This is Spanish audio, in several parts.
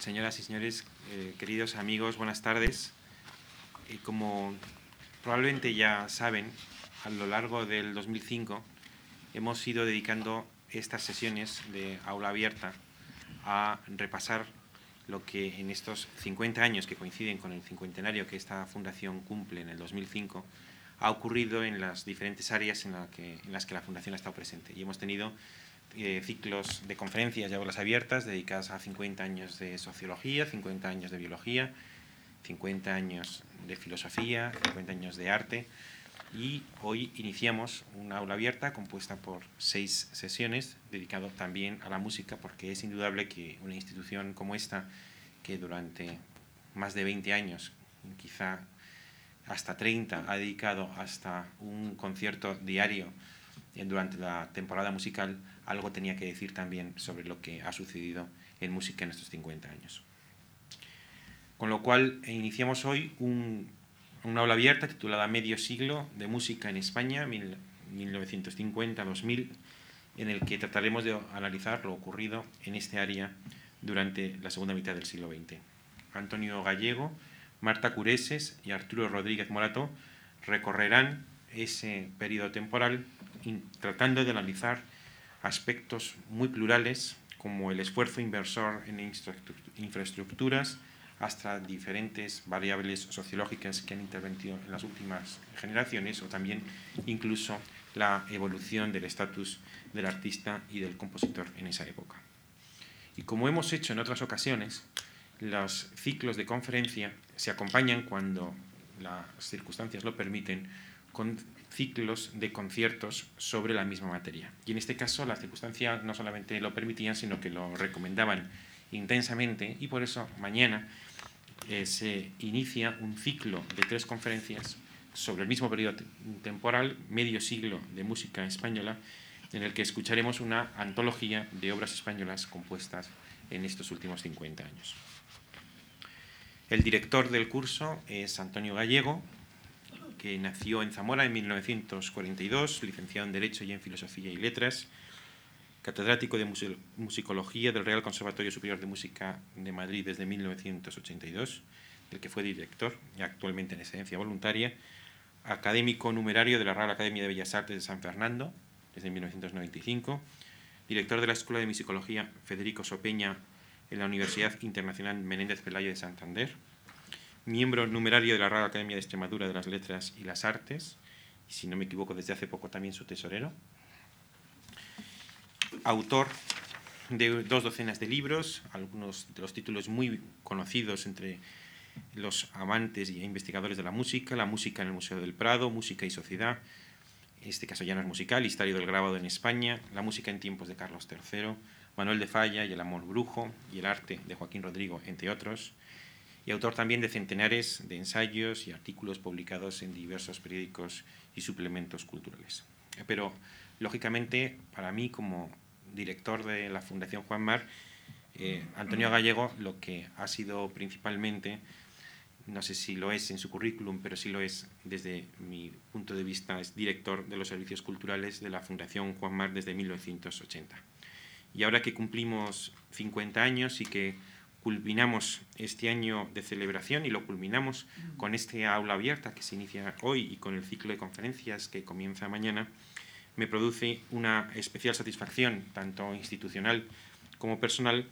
señoras y señores, eh, queridos amigos, buenas tardes. Y como probablemente ya saben, a lo largo del 2005 hemos ido dedicando estas sesiones de aula abierta a repasar lo que en estos 50 años que coinciden con el cincuentenario que esta fundación cumple en el 2005 ha ocurrido en las diferentes áreas en, en las que la fundación ha estado presente. Y hemos tenido eh, ciclos de conferencias y aulas abiertas dedicadas a 50 años de sociología, 50 años de biología, 50 años de filosofía, 50 años de arte. Y hoy iniciamos una aula abierta compuesta por seis sesiones dedicado también a la música, porque es indudable que una institución como esta, que durante más de 20 años, quizá hasta 30, ha dedicado hasta un concierto diario durante la temporada musical, algo tenía que decir también sobre lo que ha sucedido en música en estos 50 años. Con lo cual, iniciamos hoy una aula abierta titulada Medio siglo de música en España, 1950-2000, en el que trataremos de analizar lo ocurrido en este área durante la segunda mitad del siglo XX. Antonio Gallego, Marta Cureses y Arturo Rodríguez Morato recorrerán ese periodo temporal tratando de analizar aspectos muy plurales como el esfuerzo inversor en infraestructuras hasta diferentes variables sociológicas que han intervenido en las últimas generaciones o también incluso la evolución del estatus del artista y del compositor en esa época. Y como hemos hecho en otras ocasiones, los ciclos de conferencia se acompañan cuando las circunstancias lo permiten con ciclos de conciertos sobre la misma materia. Y en este caso las circunstancias no solamente lo permitían, sino que lo recomendaban intensamente y por eso mañana eh, se inicia un ciclo de tres conferencias sobre el mismo periodo temporal, medio siglo de música española, en el que escucharemos una antología de obras españolas compuestas en estos últimos 50 años. El director del curso es Antonio Gallego, que nació en Zamora en 1942, licenciado en Derecho y en Filosofía y Letras, catedrático de Musicología del Real Conservatorio Superior de Música de Madrid desde 1982, del que fue director y actualmente en excedencia voluntaria, académico numerario de la Real Academia de Bellas Artes de San Fernando desde 1995, director de la Escuela de Musicología Federico Sopeña en la Universidad Internacional Menéndez Pelayo de Santander, miembro numerario de la Real Academia de Extremadura de las Letras y las Artes, y si no me equivoco desde hace poco también su tesorero. Autor de dos docenas de libros, algunos de los títulos muy conocidos entre los amantes y investigadores de la música, La música en el Museo del Prado, Música y Sociedad, en este caso ya no es musical, Historia del grabado en España, La música en tiempos de Carlos III, Manuel de Falla y El amor brujo y el arte de Joaquín Rodrigo, entre otros, y autor también de centenares de ensayos y artículos publicados en diversos periódicos y suplementos culturales. Pero, lógicamente, para mí como director de la Fundación Juan Mar, eh, Antonio Gallego lo que ha sido principalmente, no sé si lo es en su currículum, pero sí lo es desde mi punto de vista, es director de los servicios culturales de la Fundación Juan Mar desde 1980. Y ahora que cumplimos 50 años y que culminamos este año de celebración y lo culminamos con este aula abierta que se inicia hoy y con el ciclo de conferencias que comienza mañana, me produce una especial satisfacción, tanto institucional como personal,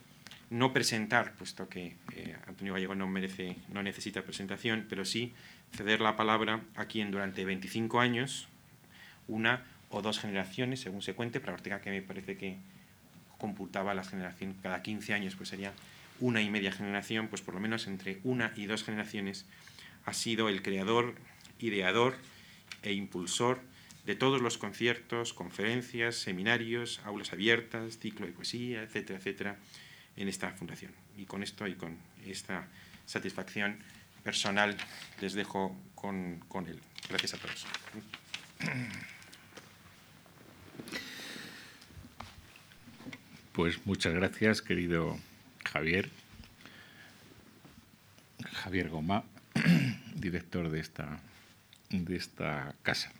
no presentar, puesto que eh, Antonio Gallego no, merece, no necesita presentación, pero sí ceder la palabra a quien durante 25 años, una o dos generaciones, según se cuente, para Ortega que me parece que computaba la generación cada 15 años, pues sería una y media generación, pues por lo menos entre una y dos generaciones, ha sido el creador, ideador e impulsor de todos los conciertos, conferencias, seminarios, aulas abiertas, ciclo de poesía, etcétera, etcétera, en esta fundación. Y con esto y con esta satisfacción personal les dejo con, con él. Gracias a todos. Pues muchas gracias, querido Javier, Javier Goma, director de esta, de esta casa,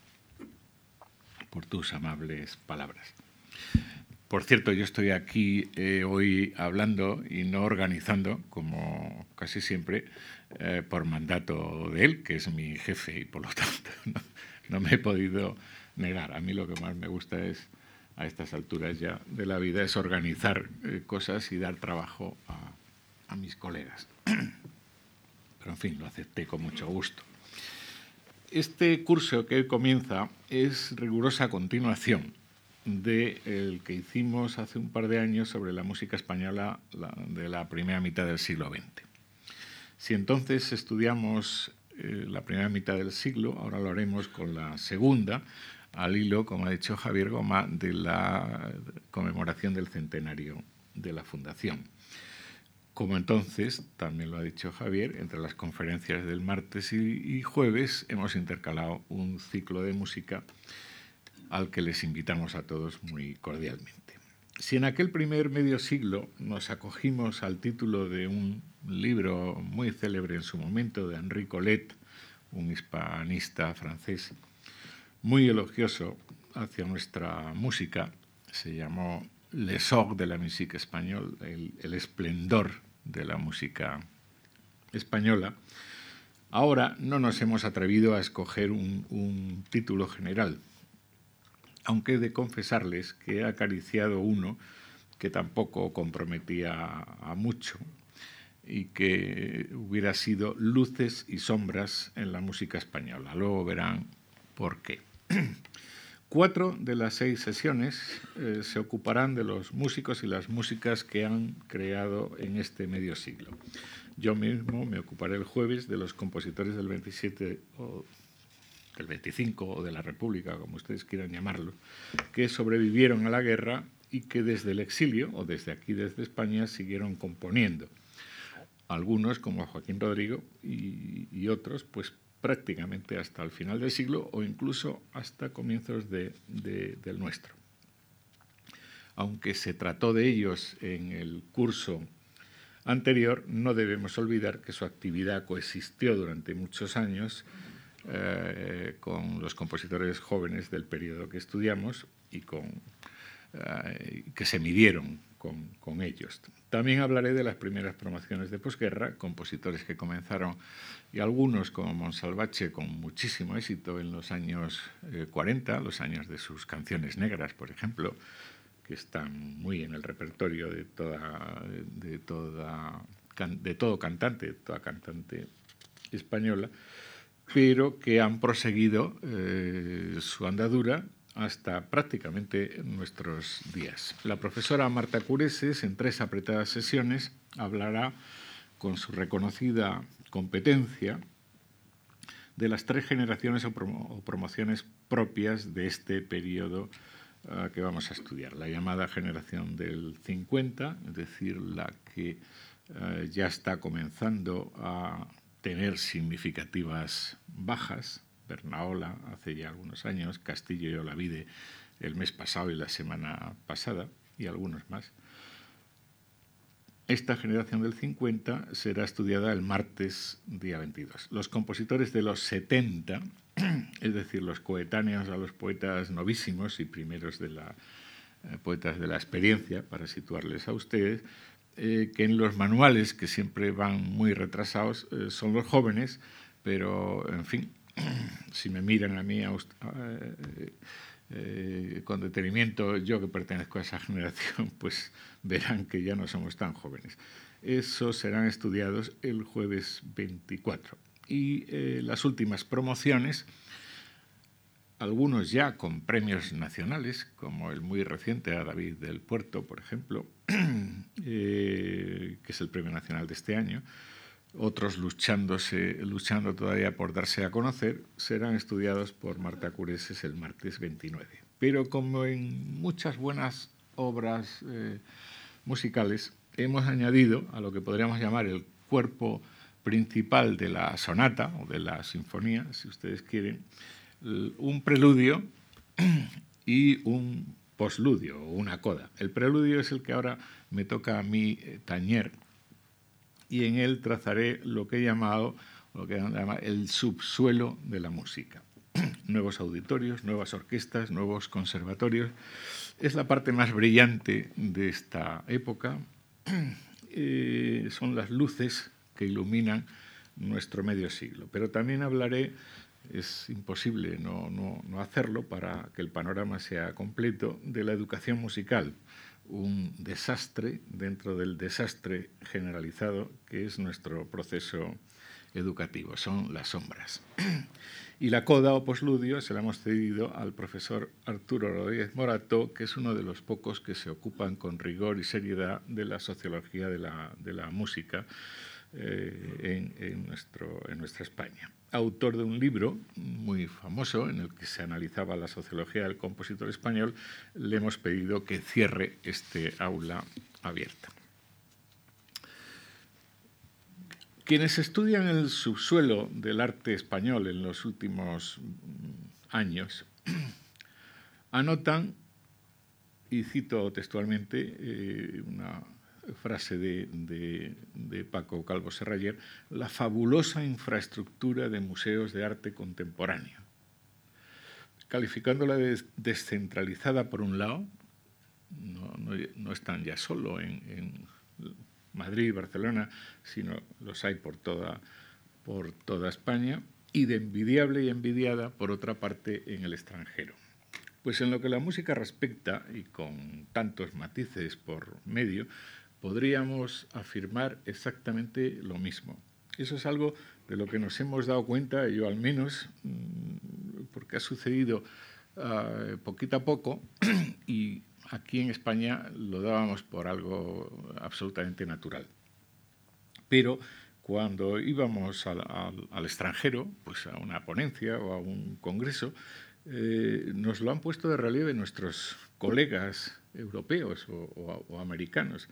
por tus amables palabras. Por cierto, yo estoy aquí eh, hoy hablando y no organizando, como casi siempre, eh, por mandato de él, que es mi jefe, y por lo tanto no, me he podido negar. A mí lo que más me gusta es, a estas alturas ya de la vida, es organizar eh, cosas y dar trabajo a, mis colegas. Pero en fin, lo acepté con mucho gusto. Este curso que hoy comienza es rigurosa continuación del que hicimos hace un par de años sobre la música española de la primera mitad del siglo XX. Si entonces estudiamos eh, la primera mitad del siglo, ahora lo haremos con la segunda, al hilo, como ha dicho Javier Goma, de la conmemoración del centenario de la Fundación. Como entonces, también lo ha dicho Javier, entre las conferencias del martes y jueves hemos intercalado un ciclo de música al que les invitamos a todos muy cordialmente. Si en aquel primer medio siglo nos acogimos al título de un libro muy célebre en su momento de Henri Colette, un hispanista francés, muy elogioso hacia nuestra música, se llamó L'essor de la musique española, el, esplendor de la música española, ahora no nos hemos atrevido a escoger un título general, aunque he de confesarles que he acariciado uno que tampoco comprometía a mucho y que hubiera sido luces y sombras en la música española. Luego verán por qué. Cuatro de las seis sesiones eh, se ocuparán de los músicos y las músicas que han creado en este medio siglo. Yo mismo me ocuparé el jueves de los compositores del 27 o del 25 o de la República, como ustedes quieran llamarlo, que sobrevivieron a la guerra y que desde el exilio o desde aquí, desde España, siguieron componiendo. Algunos, como Joaquín Rodrigo, y, otros, pues prácticamente hasta el final del siglo o incluso hasta comienzos del nuestro. Aunque se trató de ellos en el curso anterior, no debemos olvidar que su actividad coexistió durante muchos años eh, con los compositores jóvenes del periodo que estudiamos y con, eh, que se midieron con, ellos. También hablaré de las primeras promociones de posguerra, compositores que comenzaron, y algunos como Monsalvache con muchísimo éxito en los años 40, eh, los años de sus canciones negras, por ejemplo, que están muy en el repertorio de, toda, de, toda, de todo cantante, toda cantante española pero que han proseguido eh, su andadura hasta prácticamente nuestros días. La profesora Marta Cureses, en tres apretadas sesiones, hablará con su reconocida competencia de las tres generaciones o, promociones propias de este periodo ah, que vamos a estudiar. La llamada generación del 50, es decir, la que ah, ya está comenzando a tener significativas bajas. Bernaola hace ya algunos años, Castillo y Olavide el mes pasado y la semana pasada, y algunos más. Esta generación del 50 será estudiada el martes día 22. Los compositores de los 70, es decir, los coetáneos a los poetas novísimos y primeros de la eh, poetas de la experiencia, para situarles a ustedes, eh, que en los manuales, que siempre van muy retrasados, eh, son los jóvenes, pero en fin, si me miran a mí eh, con detenimiento, yo que pertenezco a esa generación, pues verán que ya no somos tan jóvenes. Esos serán estudiados el jueves 24. Y las últimas promociones algunos ya con premios nacionales, como el muy reciente a David del Puerto, por ejemplo, eh, que es el premio nacional de este año, otros luchándose, luchando todavía por darse a conocer, serán estudiados por Marta Cureses el martes 29. Pero como en muchas buenas obras eh, musicales, hemos añadido a lo que podríamos llamar el cuerpo principal de la sonata o de la sinfonía, si ustedes quieren, un preludio y un posludio o una coda. El preludio es el que ahora me toca a mí eh, tañer y en él trazaré lo que he llamado lo que llama el subsuelo de la música. nuevos auditorios, nuevas orquestas, nuevos conservatorios. Es la parte más brillante de esta época. Eh, son las luces que iluminan nuestro medio siglo. Pero también hablaré, es imposible no, no hacerlo para que el panorama sea completo, de la educación musical, un desastre dentro del desastre generalizado que es nuestro proceso educativo, son las sombras. Y la coda o posludio se la hemos cedido al profesor Arturo Rodríguez Morato, que es uno de los pocos que se ocupan con rigor y seriedad de la sociología de la, música eh, en, nuestro, en nuestra España. Autor de un libro muy famoso en el que se analizaba la sociología del compositor español, le hemos pedido que cierre este aula abierta. Quienes estudian el subsuelo del arte español en los últimos mm, años anotan, y cito textualmente eh, una frase de, Paco Calvo Serrayer, la fabulosa infraestructura de museos de arte contemporáneo, calificándola de descentralizada por un lado, no, están ya solo en Madrid, Barcelona, sino los hay por toda, por toda España, y de envidiable y envidiada, por otra parte, en el extranjero. Pues en lo que la música respecta, y con tantos matices por medio, podríamos afirmar exactamente lo mismo. Eso es algo de lo que nos hemos dado cuenta, yo al menos, mm, porque ha sucedido uh, poquito a poco, y aquí en España lo dábamos por algo absolutamente natural. Pero cuando íbamos al, extranjero, pues a una ponencia o a un congreso, eh, nos lo han puesto de relieve nuestros colegas europeos o, americanos.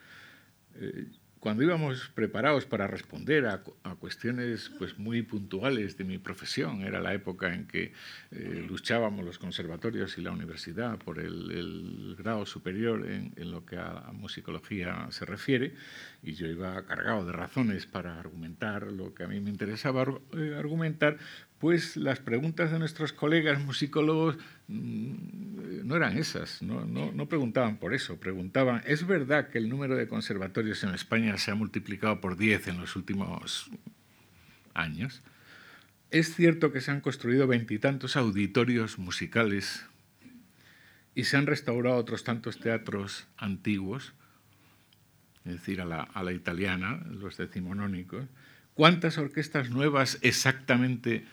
Eh, cuando íbamos preparados para responder a, cuestiones pues, muy puntuales de mi profesión, era la época en que eh, luchábamos los conservatorios y la universidad por el, grado superior en, lo que a, musicología se refiere, y yo iba cargado de razones para argumentar lo que a mí me interesaba eh, argumentar, pues las preguntas de nuestros colegas musicólogos mm, no eran esas, no, preguntaban por eso, preguntaban, ¿es verdad que el número de conservatorios en España se ha multiplicado por 10 en los últimos años? ¿Es cierto que se han construido veintitantos auditorios musicales y se han restaurado otros tantos teatros antiguos, es decir, a la, a la italiana, los decimonónicos? ¿Cuántas orquestas nuevas exactamente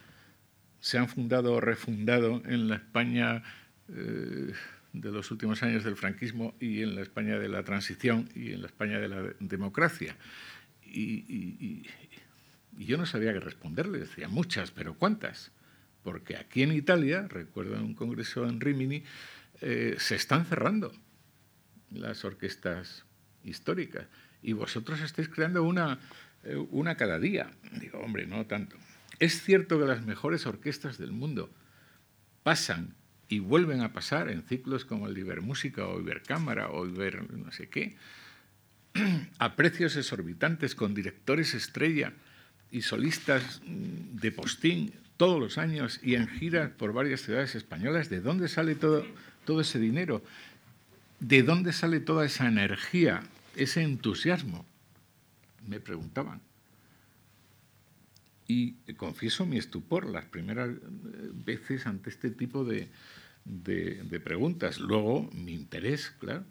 se han fundado o refundado en la España eh, de los últimos años del franquismo y en la España de la transición y en la España de la democracia. Y, yo no sabía qué responderle, decía muchas, pero ¿cuántas? Porque aquí en Italia, recuerdo en un congreso en Rimini, eh, se están cerrando las orquestas históricas y vosotros estáis creando una, eh, una cada día. Digo, hombre, no tanto. Es cierto que las mejores orquestas del mundo pasan y vuelven a pasar en ciclos como el de Ibermúsica o Ibercámara o Iber no sé qué, a precios exorbitantes con directores estrella y solistas mm, de postín todos los años y en giras por varias ciudades españolas. ¿De dónde sale todo, todo ese dinero? ¿De dónde sale toda esa energía, ese entusiasmo? Me preguntaban. Y confieso mi estupor las primeras eh, veces ante este tipo de, preguntas. Luego mi interés, claro.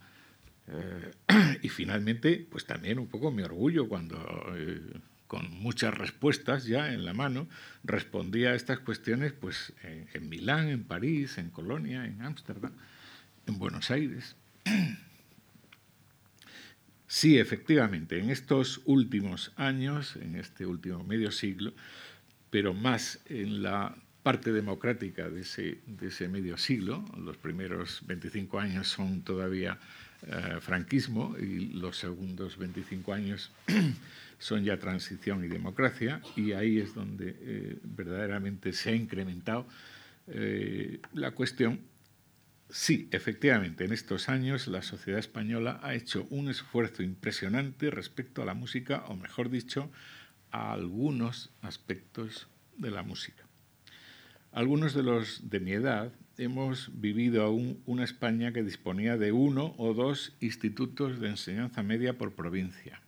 Eh, y finalmente, pues también un poco mi orgullo cuando, eh, con muchas respuestas ya en la mano, respondía a estas cuestiones pues, en Milán, en París, en Colonia, en Ámsterdam, en Buenos Aires. Sí, efectivamente, en estos últimos años, en este último medio siglo, pero más en la parte democrática de ese, medio siglo, los primeros 25 años son todavía eh, franquismo y los segundos 25 años son ya transición y democracia, y ahí es donde eh, verdaderamente se ha incrementado eh, la cuestión Sí, efectivamente, en estos años la sociedad española ha hecho un esfuerzo impresionante respecto a la música, o mejor dicho, a algunos aspectos de la música. Algunos de los de mi edad hemos vivido aún una España que disponía de uno o dos institutos de enseñanza media por provincia.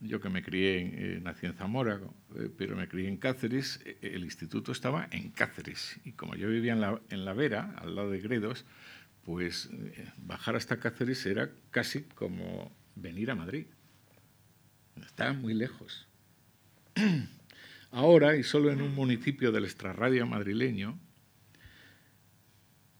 Yo que me crié, en, eh, nací en Zamora, eh, pero me crié en Cáceres, eh, el instituto estaba en Cáceres. Y como yo vivía en la, en la Vera, al lado de Gredos, pues bajar hasta Cáceres era casi como venir a Madrid. Estaba muy lejos. Ahora, y solo en un municipio del extrarradio madrileño,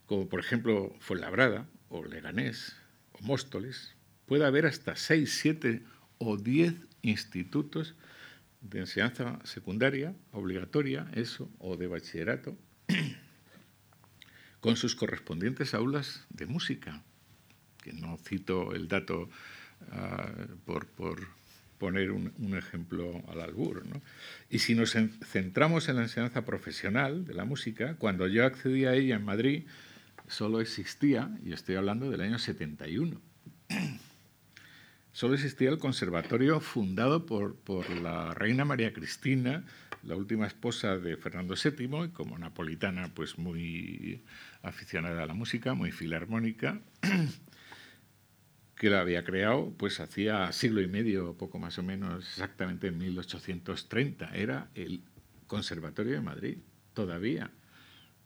como por ejemplo Fuenlabrada, o Leganés, o Móstoles, puede haber hasta 6, 7 o 10 institutos de enseñanza secundaria, obligatoria, eso, o de bachillerato, con sus correspondientes aulas de música, que no cito el dato ah, por, por, poner un, ejemplo al albur. Y si nos centramos en la enseñanza profesional de la música, cuando yo accedí a ella en Madrid, solo existía, y estoy hablando del año 71, solo existía el conservatorio fundado por, por la reina María Cristina, la última esposa de Fernando VII, y como napolitana, pues muy aficionada a la música, muy filarmónica, que la había creado pues hacía siglo y medio, poco más o menos, exactamente en 1830. Era el Conservatorio de Madrid, todavía.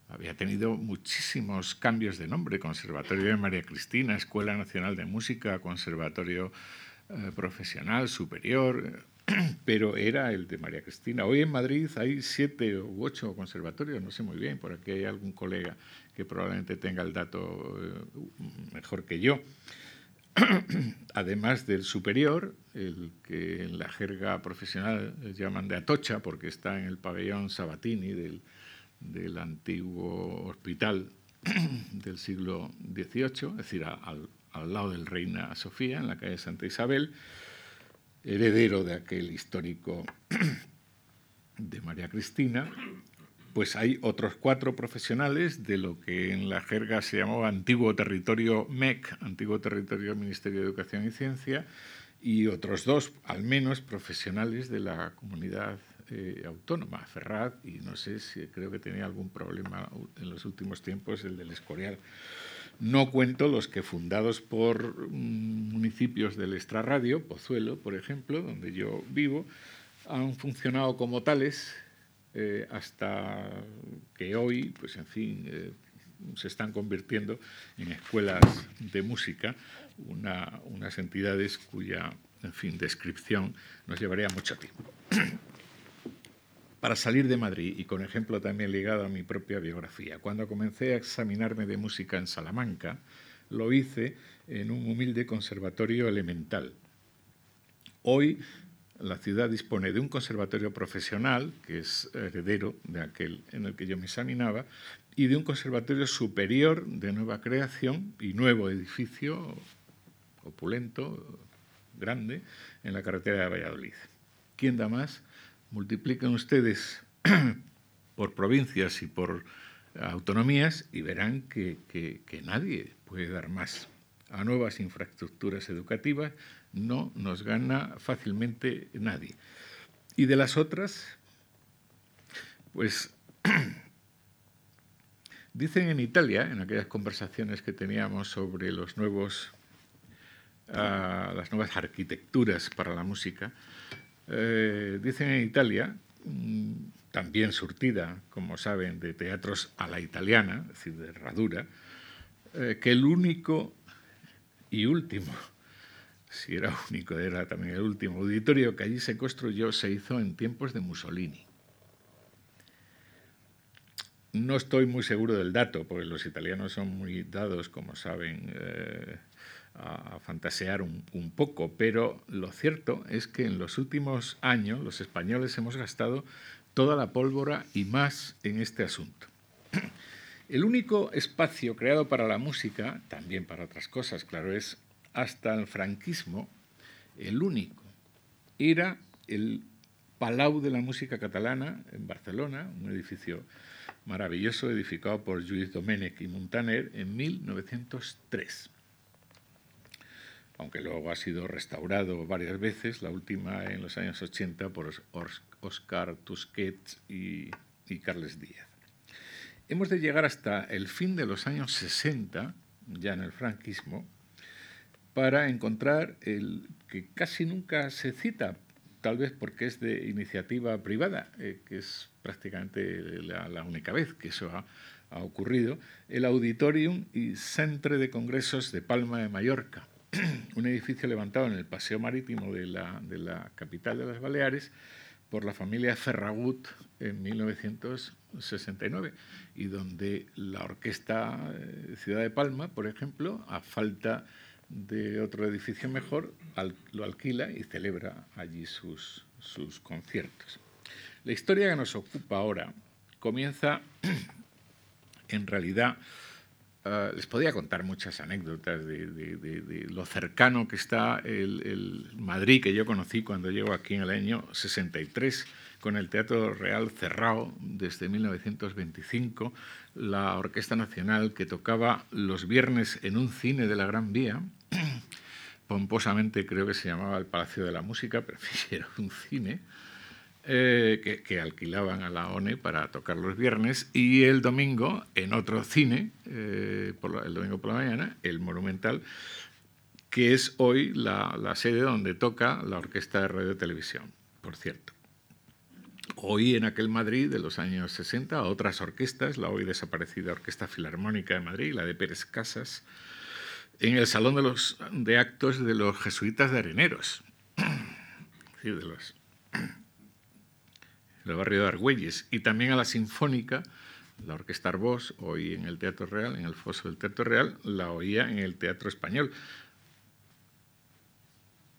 Había tenido muchísimos cambios de nombre, Conservatorio de María Cristina, Escuela Nacional de Música, Conservatorio eh, Profesional Superior, pero era el de María Cristina. Hoy en Madrid hay siete u ocho conservatorios, no sé muy bien, por aquí hay algún colega que probablemente tenga el dato eh, mejor que yo. además del superior, el que en la jerga profesional llaman de Atocha, porque está en el pabellón Sabatini del, del antiguo hospital del siglo XVIII, es decir, al, lado del Reina Sofía, en la calle Santa Isabel, heredero de aquel histórico de María Cristina, pues hay otros cuatro profesionales de lo que en la jerga se llamaba Antiguo Territorio MEC, Antiguo Territorio Ministerio de Educación y Ciencia, y otros dos, al menos, profesionales de la comunidad eh, autónoma, Ferraz, y no sé si creo que tenía algún problema en los últimos tiempos, el del Escorial. No cuento los que fundados por mm, municipios del extrarradio, Pozuelo, por ejemplo, donde yo vivo, han funcionado como tales eh, hasta que hoy, pues en fin, eh, se están convirtiendo en escuelas de música, unas entidades cuya, en fin, descripción nos llevaría mucho tiempo. Para salir de Madrid, y con ejemplo también ligado a mi propia biografía, cuando comencé a examinarme de música en Salamanca, lo hice en un humilde conservatorio elemental. Hoy la ciudad dispone de un conservatorio profesional, que es heredero de aquel en el que yo me examinaba, y de un conservatorio superior de nueva creación y nuevo edificio opulento, grande, en la carretera de Valladolid. ¿Quién da más? Multipliquen ustedes por provincias y por autonomías y verán que, que nadie puede dar más a nuevas infraestructuras educativas no nos gana fácilmente nadie. Y de las otras, pues dicen en Italia, en aquellas conversaciones que teníamos sobre los nuevos, ah, las nuevas arquitecturas para la música, eh, dicen en Italia, mm, también surtida, como saben, de teatros a la italiana, es decir, de herradura, eh, que el único y último si era único, era también el último auditorio que allí se construyó, se hizo en tiempos de Mussolini. No estoy muy seguro del dato, porque los italianos son muy dados, como saben, eh, a, fantasear un, poco, pero lo cierto es que en los últimos años los españoles hemos gastado toda la pólvora y más en este asunto. El único espacio creado para la música, también para otras cosas, claro, es hasta el franquismo, el único, era el Palau de la Música Catalana en Barcelona, un edificio maravilloso edificado por Lluís Domènech y Montaner en 1903. Aunque luego ha sido restaurado varias veces, la última en los años 80 por Oscar Tusquets y, y Carles Díaz. Hemos de llegar hasta el fin de los años 60, ya en el franquismo, para encontrar el que casi nunca se cita, tal vez porque es de iniciativa privada, eh, que es prácticamente la, única vez que eso ha, ocurrido, el Auditorium y Centre de Congresos de Palma de Mallorca, un edificio levantado en el Paseo Marítimo de la, de la capital de las Baleares por la familia Ferragut en 1969 y donde la Orquesta eh, Ciudad de Palma, por ejemplo, a falta de otro edificio mejor, lo alquila y celebra allí sus, sus conciertos. La historia que nos ocupa ahora comienza, en realidad, ah, les podía contar muchas anécdotas de, lo cercano que está el, el, Madrid que yo conocí cuando llego aquí en el año 63, con el Teatro Real cerrado desde 1925, la Orquesta Nacional que tocaba los viernes en un cine de la Gran Vía, pomposamente creo que se llamaba el Palacio de la Música, pero era un cine, eh, que, alquilaban a la ONE para tocar los viernes, y el domingo en otro cine, eh, el domingo por la mañana, el Monumental, que es hoy la, sede donde toca la Orquesta de Radio y Televisión, por cierto. Hoy en aquel Madrid de los años 60, otras orquestas, la hoy desaparecida Orquesta Filarmónica de Madrid, la de Pérez Casas, en el Salón de, de Actos de los Jesuitas de Areneros, de los, del barrio de Argüelles, y también a la Sinfónica, la Orquesta Arbós, hoy en el Teatro Real, en el foso del Teatro Real, la oía en el Teatro Español,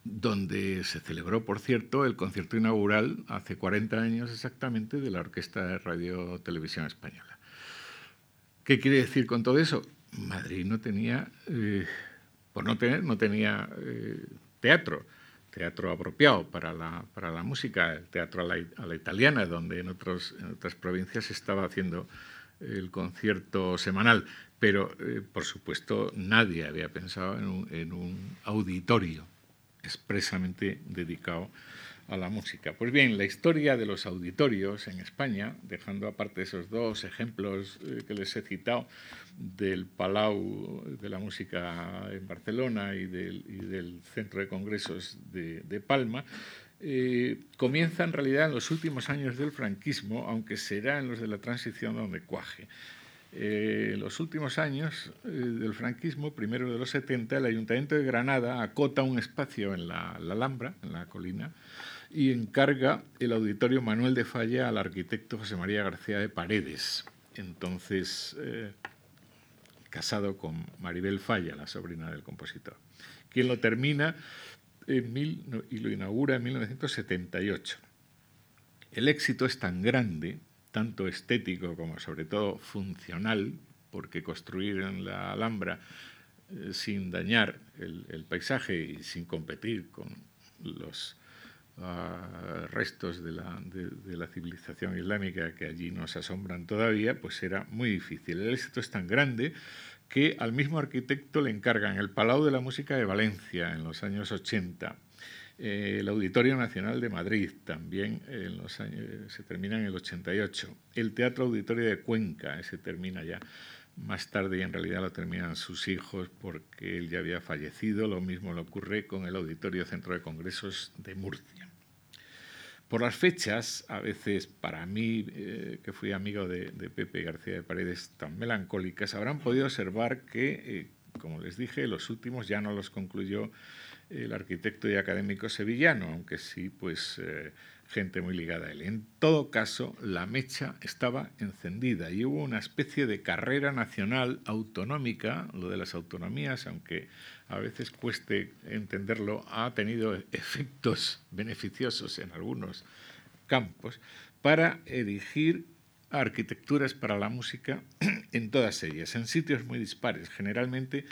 donde se celebró, por cierto, el concierto inaugural hace 40 años exactamente de la Orquesta de Radio Televisión Española. ¿Qué quiere decir con todo eso? Madrid no tenía, eh, por no tener, no tenía eh, teatro, teatro apropiado para la, para la música, el teatro a la, italiana, donde en, otros, en otras provincias se estaba haciendo el concierto semanal. Pero, eh, por supuesto, nadie había pensado en un, en auditorio expresamente dedicado a la música. Pues bien, la historia de los auditorios en España, dejando aparte esos dos ejemplos eh, que les he citado del Palau de la Música en Barcelona y del, Centro de Congresos de, Palma, eh, comienza en realidad en los últimos años del franquismo, aunque será en los de la transición donde cuaje. Eh, los últimos años del franquismo, primero de los 70, el Ayuntamiento de Granada acota un espacio en la Alhambra, en la colina, y encarga el auditorio Manuel de Falla al arquitecto José María García de Paredes, entonces eh, casado con Maribel Falla, la sobrina del compositor, quien lo termina y lo inaugura en 1978. El éxito es tan grande, tanto estético como sobre todo funcional, porque construir en la Alhambra eh, sin dañar el paisaje y sin competir con los restos de la, de, la, civilización islámica que allí nos asombran todavía, pues era muy difícil. El éxito es tan grande que al mismo arquitecto le encargan el Palau de la Música de Valencia en los años 80, eh, el Auditorio Nacional de Madrid también en los años, se termina en el 88, el Teatro Auditorio de Cuenca, ese termina ya más tarde y en realidad lo terminan sus hijos porque él ya había fallecido. Lo mismo le ocurre con el Auditorio Centro de Congresos de Murcia. Por las fechas, a veces para mí, eh, que fui amigo de, Pepe García de Paredes, tan melancólicas, habrán podido observar que, eh, como les dije, los últimos ya no los concluyó el arquitecto y académico sevillano, aunque sí, pues eh, gente muy ligada a él. En todo caso, la mecha estaba encendida y hubo una especie de carrera nacional autonómica, lo de las autonomías, aunque a veces cueste entenderlo, ha tenido efectos beneficiosos en algunos campos para erigir arquitecturas para la música en todas ellas, en sitios muy dispares, generalmente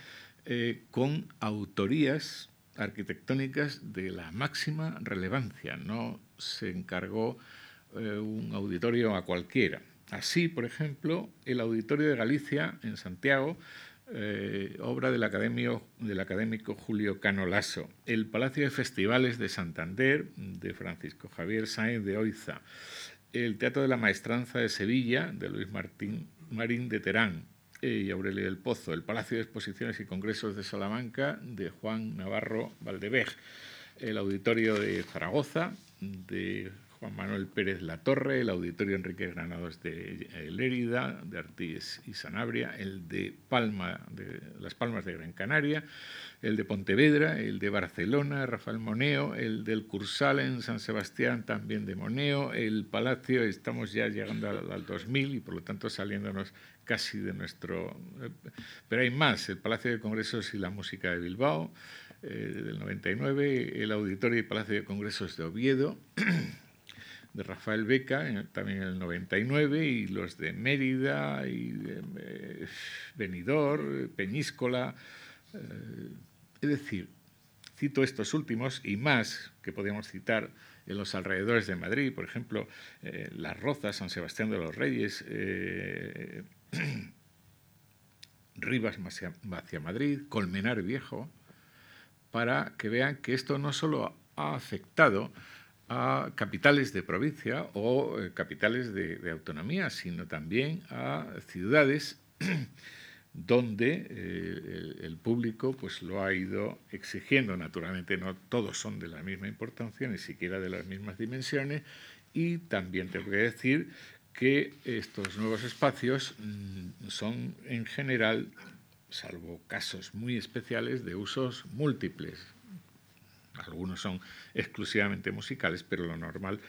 eh, con autorías arquitectónicas de la máxima relevancia. No se encargó eh, un auditorio a cualquiera. Así, por ejemplo, el Auditorio de Galicia en Santiago eh, obra del académico, del académico Julio Cano Lasso, El Palacio de Festivales de Santander, de Francisco Javier Sáenz de Oiza, El Teatro de la Maestranza de Sevilla, de Luis Martín Marín de Terán y Aurelio del Pozo, El Palacio de Exposiciones y Congresos de Salamanca, de Juan Navarro Valdevej, el Auditorio de Zaragoza, de Juan Manuel Pérez La Torre, el Auditorio Enrique Granados de Lérida, de Artís y Sanabria, el de Palma, Las Palmas de Gran Canaria, el de Pontevedra, el de Barcelona, Rafael Moneo, el del Cursal en San Sebastián, también de Moneo, el Palacio, estamos ya llegando al, 2000 y por lo tanto saliéndonos casi de nuestro... Eh, pero hay más, el Palacio de Congresos y la Música de Bilbao, eh, del 99, el Auditorio y Palacio de Congresos de Oviedo, de Rafael Beca, también en el 99, y los de Mérida, y eh, Benidorm, Peñíscola. Eh, es decir, cito estos últimos y más que podríamos citar en los alrededores de Madrid, por ejemplo, eh, Las Rozas, San Sebastián de los Reyes, Rivas hacia Madrid, Colmenar Viejo, para que vean que esto no solo ha afectado a capitales de provincia o eh, capitales de, autonomía, sino también a ciudades donde eh, el, público pues, lo ha ido exigiendo. Naturalmente no todos son de la misma importancia, ni siquiera de las mismas dimensiones, y también tengo que decir que estos nuevos espacios mm, son en general, salvo casos muy especiales, de usos múltiples, algunos son exclusivamente musicales, pero lo normal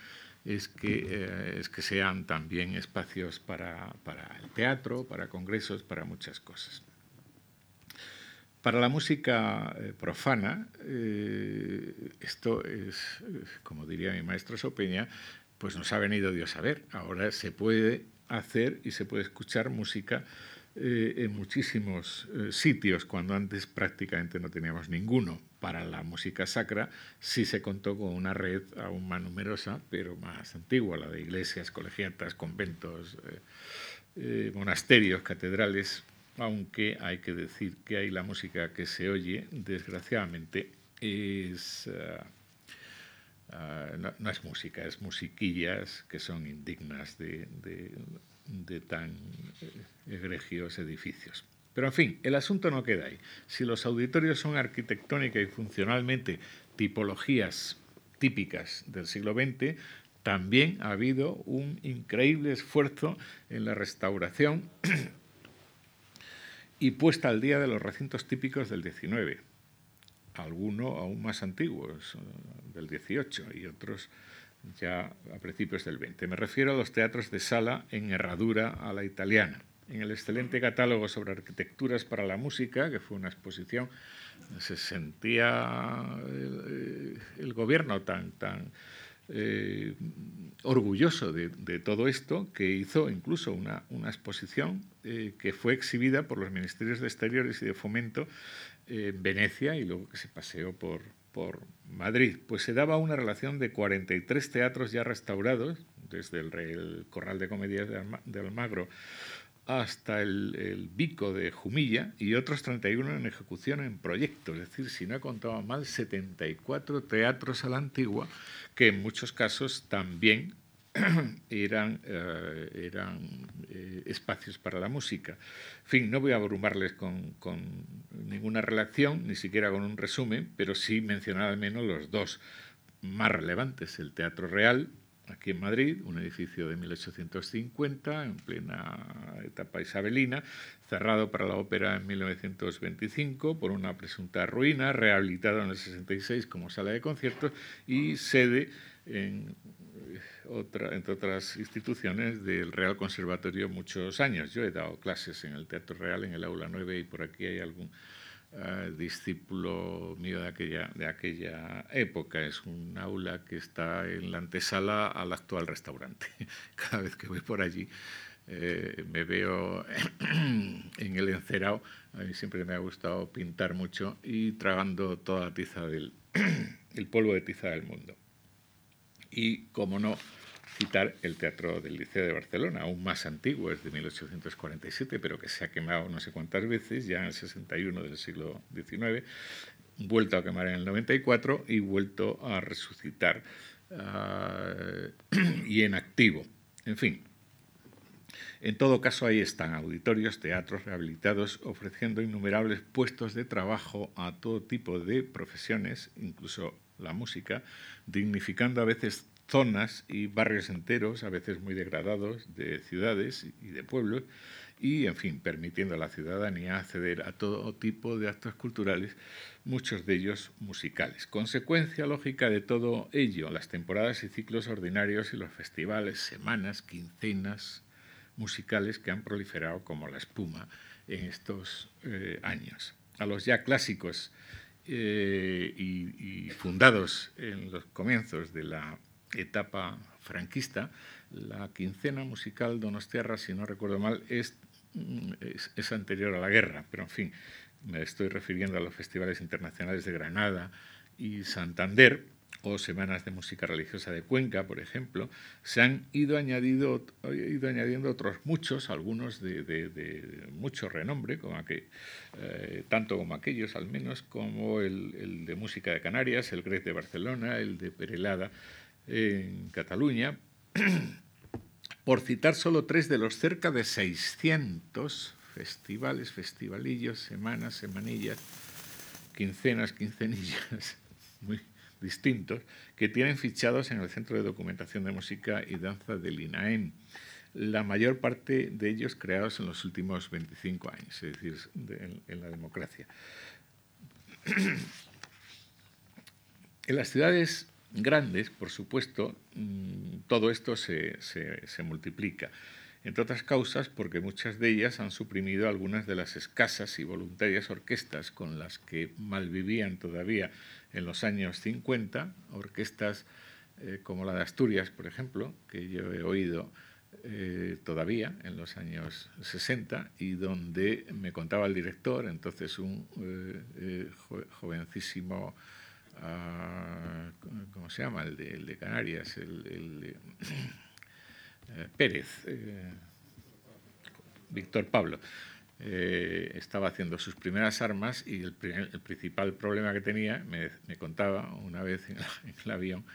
es que, eh, sean también espacios para, el teatro, para congresos, para muchas cosas. Para la música eh, profana, eh, esto es, como diría mi maestro Sopeña, pues nos ha venido Dios a ver. Ahora se puede hacer y se puede escuchar música en muchísimos sitios, cuando antes prácticamente no teníamos ninguno para la música sacra sí se contó con una red aún más numerosa, pero más antigua, la de iglesias, colegiatas, conventos, eh, eh, monasterios, catedrales, aunque hay que decir que hay la música que se oye, desgraciadamente, es... Eh, no, es música, es musiquillas que son indignas de tan egregios edificios. Pero en fin, el asunto no queda ahí. Si los auditorios son arquitectónica y funcionalmente tipologías típicas del siglo XX, también ha habido un increíble esfuerzo en la restauración y puesta al día de los recintos típicos del XIX, algunos aún más antiguos, del XVIII, y otros ya a principios del XX. Me refiero a los teatros de sala en herradura a la italiana en el excelente catálogo sobre arquitecturas para la música, que fue una exposición, se sentía el, gobierno tan, tan eh, orgulloso de, todo esto que hizo incluso una, exposición eh, que fue exhibida por los ministerios de Exteriores y de Fomento en Venecia y luego que se paseó por, por Madrid. Pues se daba una relación de 43 teatros ya restaurados, desde el, Corral de Comedias de Almagro hasta el, el, Bico de Jumilla y otros 31 en ejecución en proyecto. Es decir, si no he contado mal, 74 teatros a la antigua, que en muchos casos también eran, eh, eran eh, espacios para la música. En fin, no voy a abrumarles con, con, ninguna relación, ni siquiera con un resumen, pero sí mencionar al menos los dos más relevantes, el Teatro Real, aquí en Madrid, un edificio de 1850, en plena etapa isabelina, cerrado para la ópera en 1925 por una presunta ruina, rehabilitado en el 66 como sala de conciertos y sede en entre otras instituciones del Real Conservatorio muchos años. Yo he dado clases en el Teatro Real, en el Aula 9 y por aquí hay algún eh, discípulo mío de aquella, de aquella época. Es un aula que está en la antesala al actual restaurante. Cada vez que voy por allí eh, me veo en el encerado. A mí siempre me ha gustado pintar mucho y tragando toda la tiza del el polvo de tiza del mundo. Y, como no, quitar el Teatro del Liceo de Barcelona, aún más antiguo, es de 1847, pero que se ha quemado no sé cuántas veces, ya en el 61 del siglo XIX, vuelto a quemar en el 94 y vuelto a resucitar uh, y en activo. En fin, en todo caso, ahí están auditorios, teatros rehabilitados, ofreciendo innumerables puestos de trabajo a todo tipo de profesiones, incluso la música, dignificando a veces zonas y barrios enteros, a veces muy degradados, de ciudades y de pueblos, y, en fin, permitiendo a la ciudadanía acceder a todo tipo de actos culturales, muchos de ellos musicales. Consecuencia lógica de todo ello, las temporadas y ciclos ordinarios y los festivales, semanas, quincenas musicales que han proliferado como la espuma en estos eh, años. A los ya clásicos eh, y, fundados en los comienzos de la etapa franquista, la quincena musical Donostiarra, si no recuerdo mal, es, es, anterior a la guerra, pero en fin, me estoy refiriendo a los festivales internacionales de Granada y Santander, o Semanas de Música Religiosa de Cuenca, por ejemplo, se han ido, añadido, ido añadiendo otros muchos, algunos de, mucho renombre, como eh, tanto como aquellos al menos, como el, el, de Música de Canarias, el Grec de Barcelona, el de Perelada, en Cataluña, por citar solo tres de los cerca de 600 festivales, festivalillos, semanas, semanillas, quincenas, quincenillas, muy distintos, que tienen fichados en el Centro de Documentación de Música y Danza del INAEM, la mayor parte de ellos creados en los últimos 25 años, es decir, en la democracia. En las ciudades grandes, por supuesto, mm, todo esto se, multiplica. Entre otras causas, porque muchas de ellas han suprimido algunas de las escasas y voluntarias orquestas con las que malvivían todavía en los años 50, orquestas eh, como la de Asturias, por ejemplo, que yo he oído eh, todavía en los años 60 y donde me contaba el director, entonces un eh, jovencísimo ¿cómo se llama? El de, Canarias, el, de eh, Pérez, Víctor Pablo. Eh, estaba haciendo sus primeras armas y el, principal problema que tenía, me, contaba una vez en, el avión,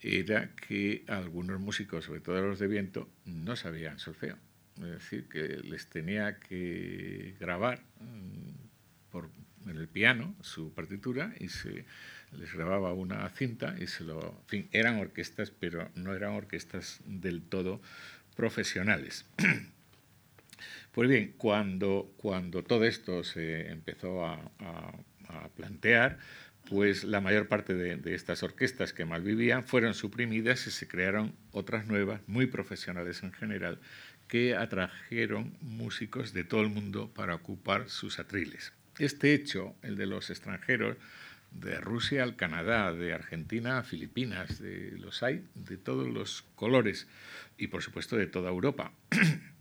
era que algunos músicos, sobre todo los de viento, no sabían solfeo. Es decir, que les tenía que grabar mm, por, en el piano su partitura y se les grababa una cinta y se lo... En fin, eran orquestas, pero no eran orquestas del todo profesionales. Pues bien, cuando, cuando todo esto se empezó a, plantear, pues la mayor parte de, de, estas orquestas que mal vivían fueron suprimidas y se crearon otras nuevas, muy profesionales en general, que atrajeron músicos de todo el mundo para ocupar sus atriles. Este hecho, el de los extranjeros, de Rusia al Canadá, de Argentina a Filipinas, de los hay de todos los colores y por supuesto de toda Europa.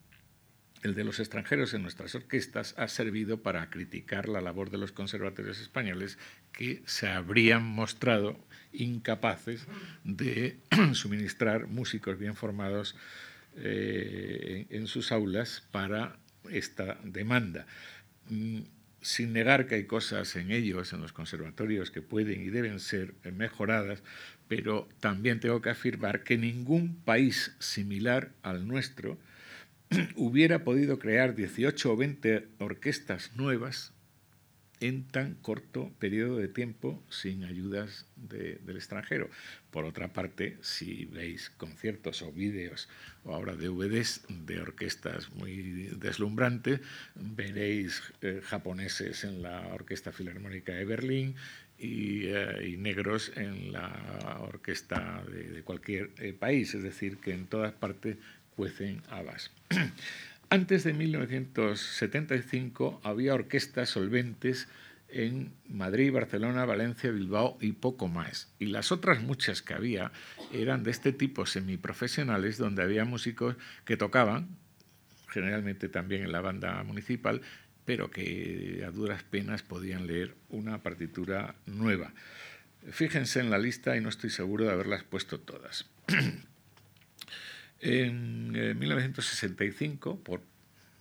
El de los extranjeros en nuestras orquestas ha servido para criticar la labor de los conservatorios españoles que se habrían mostrado incapaces de suministrar músicos bien formados eh, en sus aulas para esta demanda. Mm, sin negar que hay cosas en ellos, en los conservatorios, que pueden y deben ser mejoradas, pero también tengo que afirmar que ningún país similar al nuestro hubiera podido crear 18 o 20 orquestas nuevas en tan corto periodo de tiempo sin ayudas del extranjero. Por otra parte, si veis conciertos o vídeos o ahora DVDs de orquestas muy deslumbrantes, veréis eh, japoneses en la Orquesta Filarmónica de Berlín y, eh, negros en la orquesta de, cualquier eh, país, es decir, que en todas partes cuecen habas. Antes de 1975 había orquestas solventes en Madrid, Barcelona, Valencia, Bilbao y poco más. Y las otras muchas que había eran de este tipo semiprofesionales, donde había músicos que tocaban, generalmente también en la banda municipal, pero que a duras penas podían leer una partitura nueva. Fíjense en la lista y no estoy seguro de haberlas puesto todas. En 1965, por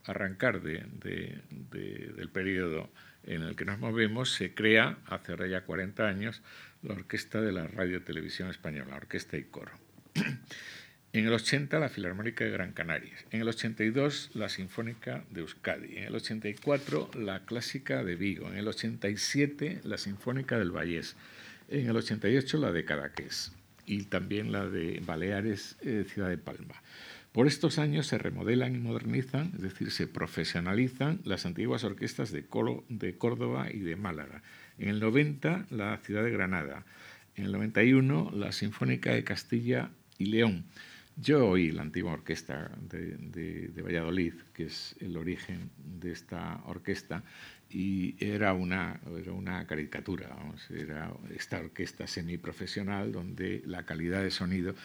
arrancar del periodo en el que nos movemos, se crea, hace ahora ya 40 años, la Orquesta de la Radio Televisión Española, Orquesta y Coro. En el 80 la Filarmónica de Gran Canaria, en el 82 la Sinfónica de Euskadi, en el 84 la Clásica de Vigo, en el 87 la Sinfónica del Vallés, en el 88 la de Cadaqués y también la de Baleares, eh, Ciudad de Palma. Por estos años se remodelan y modernizan, es decir, se profesionalizan las antiguas orquestas de, de Córdoba y de Málaga. En el 90 la ciudad de Granada, en el 91 la Sinfónica de Castilla y León. Yo oí la antigua orquesta de, Valladolid, que es el origen de esta orquesta, y era una, era una caricatura, era esta orquesta semiprofesional donde la calidad de sonido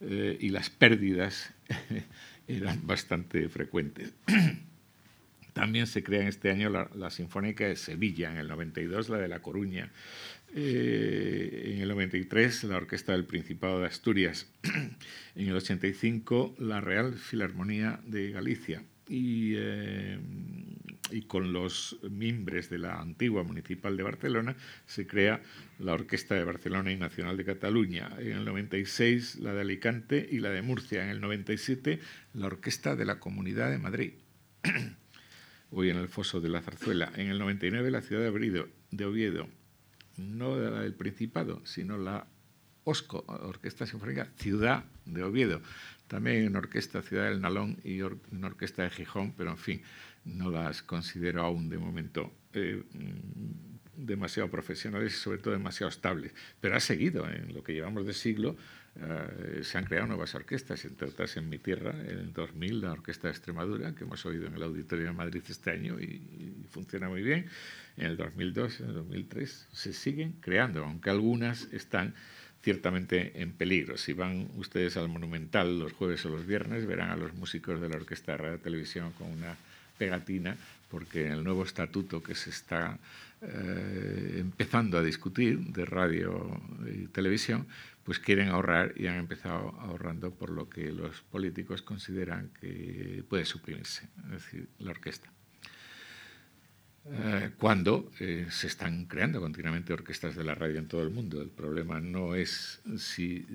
eh, y las pérdidas eran bastante frecuentes. También se crea en este año la, Sinfónica de Sevilla, en el 92 la de La Coruña, eh, en el 93 la Orquesta del Principado de Asturias, en el 85 la Real Filarmonía de Galicia. Y eh, y con los mimbres de la antigua Municipal de Barcelona se crea la Orquesta de Barcelona y Nacional de Cataluña. En el 96 la de Alicante y la de Murcia. En el 97 la Orquesta de la Comunidad de Madrid. Hoy en el Foso de la Zarzuela. En el 99 la ciudad de, de Oviedo. No la del Principado, sino la OSCO, Orquesta Sinfónica Ciudad de Oviedo. También en Orquesta Ciudad del Nalón y en Orquesta de Gijón, pero en fin, no las considero aún de momento eh, mm, demasiado profesionales y sobre todo demasiado estables. Pero ha seguido, en lo que llevamos de siglo, eh, se han creado nuevas orquestas, entre otras en mi tierra, en 2000 la Orquesta de Extremadura, que hemos oído en el Auditorio de Madrid este año y, funciona muy bien. En el 2002, en el 2003 se siguen creando, aunque algunas están ciertamente en peligro. Si van ustedes al Monumental los jueves o los viernes, verán a los músicos de la Orquesta de Radio Televisión con una pegatina porque en el nuevo estatuto que se está eh, empezando a discutir de radio y televisión, pues quieren ahorrar y han empezado ahorrando por lo que los políticos consideran que puede suprimirse, es decir, la orquesta. Eh, cuando eh, se están creando continuamente orquestas de la radio en todo el mundo. El problema no es si,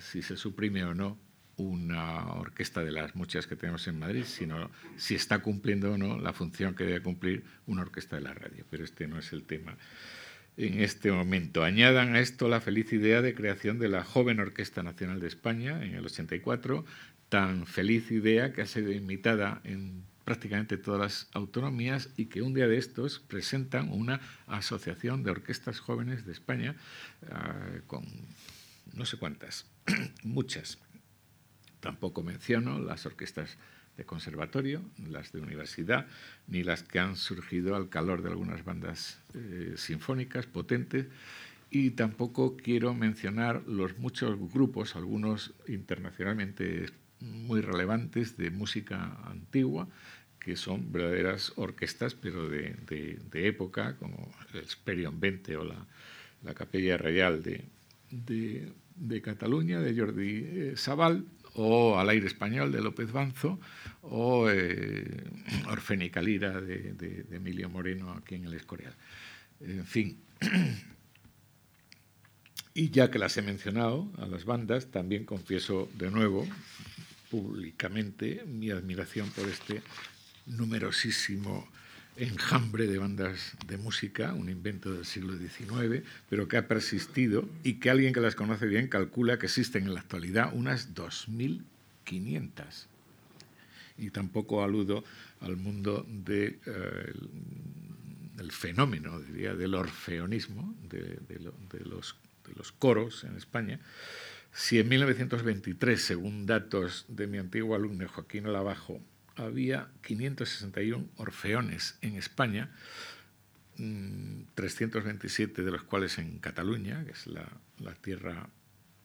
si se suprime o no una orquesta de las muchas que tenemos en Madrid, sino si está cumpliendo o no la función que debe cumplir una orquesta de la radio. Pero este no es el tema en este momento. Añadan a esto la feliz idea de creación de la joven Orquesta Nacional de España en el 84, tan feliz idea que ha sido imitada en prácticamente todas las autonomías y que un día de estos presentan una asociación de orquestas jóvenes de España ah, con no sé cuántas, muchas Tampoco menciono las orquestas de conservatorio, las de universidad, ni las que han surgido al calor de algunas bandas eh, sinfónicas potentes. Y tampoco quiero mencionar los muchos grupos, algunos internacionalmente muy relevantes de música antigua, que son verdaderas orquestas, pero de, época, como el Sperion 20 o la, la Capella Real de, de, Cataluña, de Jordi eh, Sabal, o Al aire español de López Banzo, o eh, Orfénica Lira de, Emilio Moreno aquí en el Escorial. En fin. Y ya que las he mencionado a las bandas, también confieso de nuevo públicamente mi admiración por este numerosísimo enjambre de bandas de música, un invento del siglo XIX, pero que ha persistido y que alguien que las conoce bien calcula que existen en la actualidad unas 2.500. Y tampoco aludo al mundo del de, fenómeno, diría, del orfeonismo, de, los, de los coros en España. Si en 1923, según datos de mi antiguo alumno Joaquín Lavajo, había 561 orfeones en España, 327 mm, de los cuales en Cataluña, que es la, tierra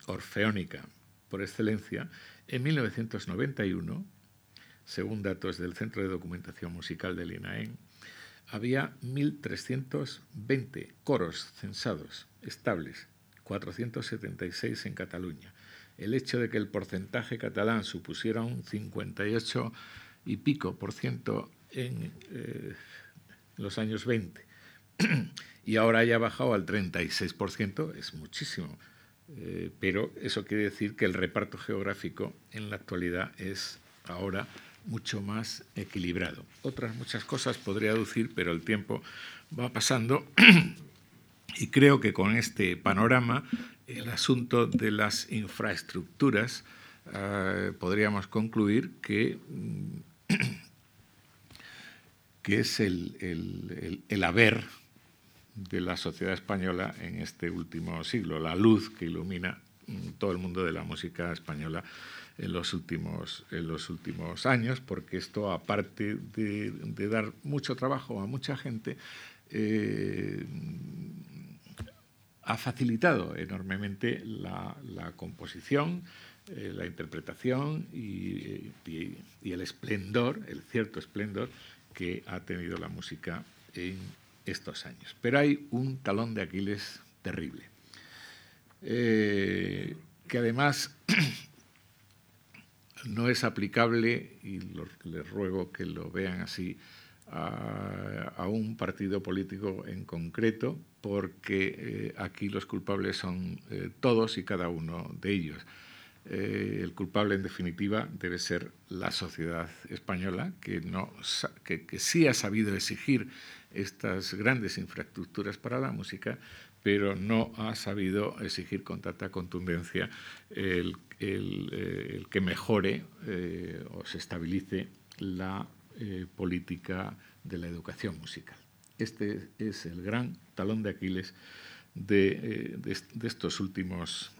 orfeónica por excelencia. En 1991, según datos del Centro de Documentación Musical del INAEN, había 1.320 coros censados estables, 476 en Cataluña. el hecho de que el porcentaje catalán supusiera un 58 y pico por ciento en eh, los años 20 y ahora haya bajado al 36%, es muchísimo. Eh, pero eso quiere decir que el reparto geográfico en la actualidad es ahora mucho más equilibrado. Otras muchas cosas podría decir, pero el tiempo va pasando y creo que con este panorama el asunto de las infraestructuras eh, podríamos concluir que, mm, que es el, el haber de la sociedad española en este último siglo, la luz que ilumina mm, todo el mundo de la música española en los últimos, en los últimos años, porque esto, aparte de, dar mucho trabajo a mucha gente, eh, ha facilitado enormemente la, composición, eh, la interpretación y, el esplendor, el cierto esplendor que ha tenido la música en estos años. Pero hay un talón de Aquiles terrible, eh, que además no es aplicable, y les ruego que lo vean así, a, un partido político en concreto, porque eh, aquí los culpables son todos y cada uno de ellos. El culpable, en definitiva, debe ser la sociedad española, que, no, sí ha sabido exigir estas grandes infraestructuras para la música, pero no ha sabido exigir con tanta contundencia el, eh, que mejore eh, o se estabilice la eh, política de la educación musical. Este es el gran talón de Aquiles de estos últimos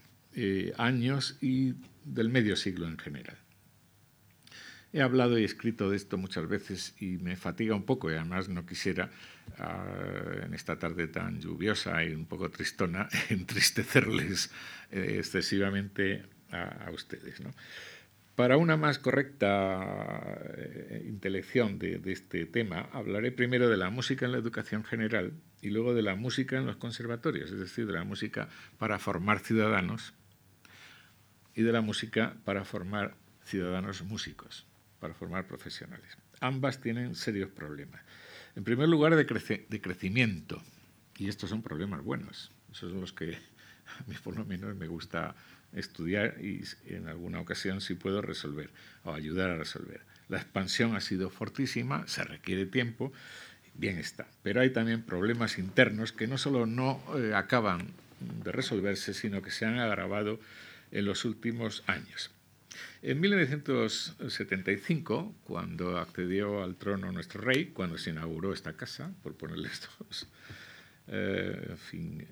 años y del medio siglo en general. He hablado y escrito de esto muchas veces y me fatiga un poco y además no quisiera ah, en esta tarde tan lluviosa y un poco tristona entristecerles eh, excesivamente a, ustedes. Para una más correcta eh, intelección de, este tema, hablaré primero de la música en la educación general y luego de la música en los conservatorios, es decir, de la música para formar ciudadanos y de la música para formar ciudadanos músicos para formar profesionales. Ambas tienen serios problemas. En primer lugar, de, de crecimiento. Y estos son problemas buenos. Esos son los que a mí por lo menos me gusta estudiar y en alguna ocasión sí puedo resolver o ayudar a resolver. La expansión ha sido fortísima, se requiere tiempo, bien está. Pero hay también problemas internos que no solo no eh, acaban de resolverse, sino que se han agravado en los últimos años. En 1975, cuando accedió al trono nuestro rey, cuando se inauguró esta casa, por ponerle estos eh,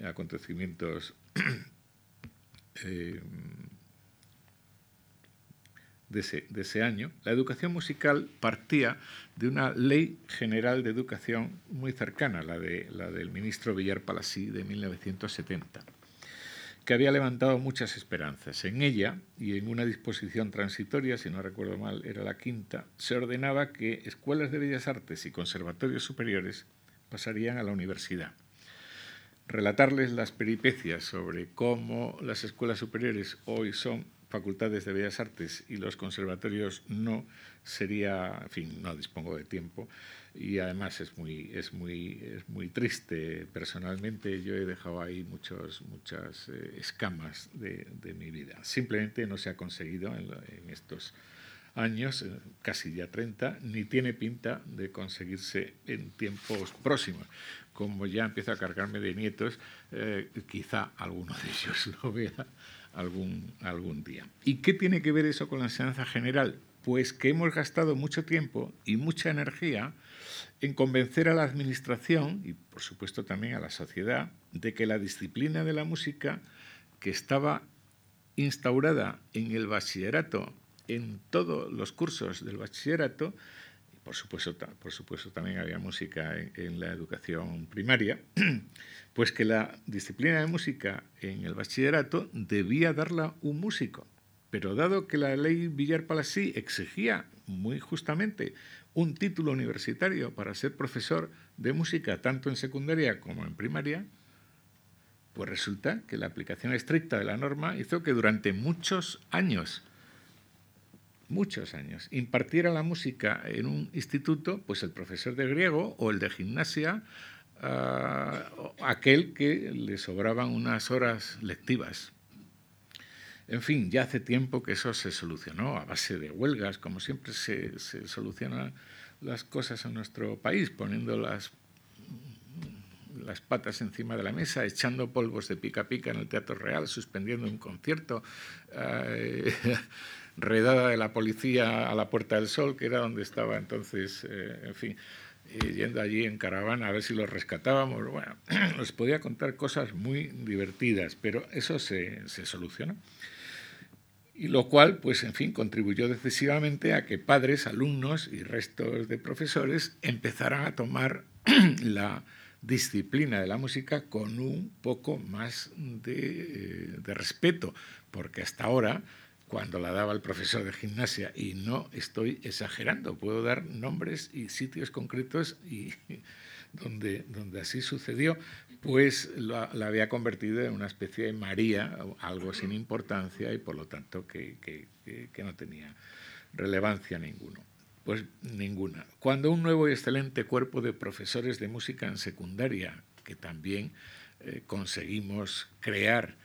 acontecimientos eh, de, ese, año, la educación musical partía de una ley general de educación muy cercana, la, de, la del ministro Villar Palasí de 1970 que había levantado muchas esperanzas. En ella, y en una disposición transitoria, si no recuerdo mal, era la quinta, se ordenaba que escuelas de bellas artes y conservatorios superiores pasarían a la universidad. Relatarles las peripecias sobre cómo las escuelas superiores hoy son facultades de bellas artes y los conservatorios no sería, en fin, no dispongo de tiempo, y además es muy, es muy, es muy triste. Personalmente yo he dejado ahí muchos, muchas eh, escamas de, de, mi vida. Simplemente no se ha conseguido en, en, estos años, eh, casi ya 30, ni tiene pinta de conseguirse en tiempos próximos. Como ya empiezo a cargarme de nietos, eh, quizá alguno de ellos lo vea algún, algún día. ¿Y qué tiene que ver eso con la enseñanza general? Pues que hemos gastado mucho tiempo y mucha energía en convencer a la Administración y, por supuesto, también a la sociedad de que la disciplina de la música, que estaba instaurada en el bachillerato, en todos los cursos del bachillerato, y por supuesto, por supuesto también había música en, la educación primaria, pues que la disciplina de música en el bachillerato debía darla un músico. Pero dado que la ley Villar Palasí exigía muy justamente un título universitario para ser profesor de música tanto en secundaria como en primaria, Pues resulta que la aplicación estricta de la norma hizo que durante muchos años, muchos años, impartiera la música en un instituto, pues el profesor de griego o el de gimnasia, ah, aquel que le sobraban unas horas lectivas. En fin, ya hace tiempo que eso se solucionó a base de huelgas, como siempre se, se solucionan las cosas en nuestro país, poniendo las las patas encima de la mesa, echando polvos de pica pica en el Teatro Real, suspendiendo un concierto, eh, redada de la policía a la Puerta del Sol, que era donde estaba entonces, eh, en fin, yendo allí en caravana a ver si los rescatábamos. Bueno, os podía contar cosas muy divertidas, pero eso se, se solucionó. Y lo cual, pues, en fin, contribuyó decisivamente a que padres, alumnos y restos de profesores empezaran a tomar la disciplina de la música con un poco más de, respeto, porque hasta ahora, cuando la daba el profesor de gimnasia, y no estoy exagerando, puedo dar nombres y sitios concretos y donde, donde así sucedió, pues la, había convertido en una especie de María, algo sin importancia y por lo tanto que, que no tenía relevancia ninguno. Pues ninguna. Cuando un nuevo y excelente cuerpo de profesores de música en secundaria, que también eh, conseguimos crear,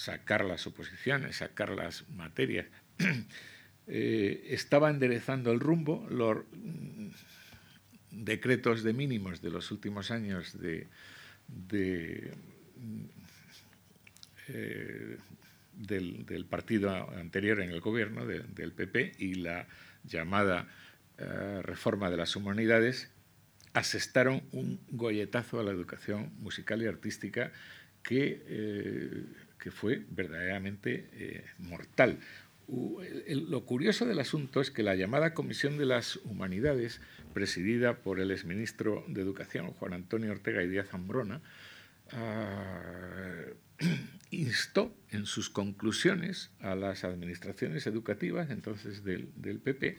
sacar las oposiciones, sacar las materias, eh, estaba enderezando el rumbo, los mm, decretos de mínimos de los últimos años de, mm, eh, del, partido anterior en el gobierno, del PP, y la llamada eh, reforma de las humanidades, asestaron un golletazo a la educación musical y artística que, que fue verdaderamente eh, mortal. lo curioso del asunto es que la llamada Comisión de las Humanidades, presidida por el exministro de Educación, Juan Antonio Ortega y Díaz Zambrona, ah, instó en sus conclusiones a las administraciones educativas, entonces del, PP,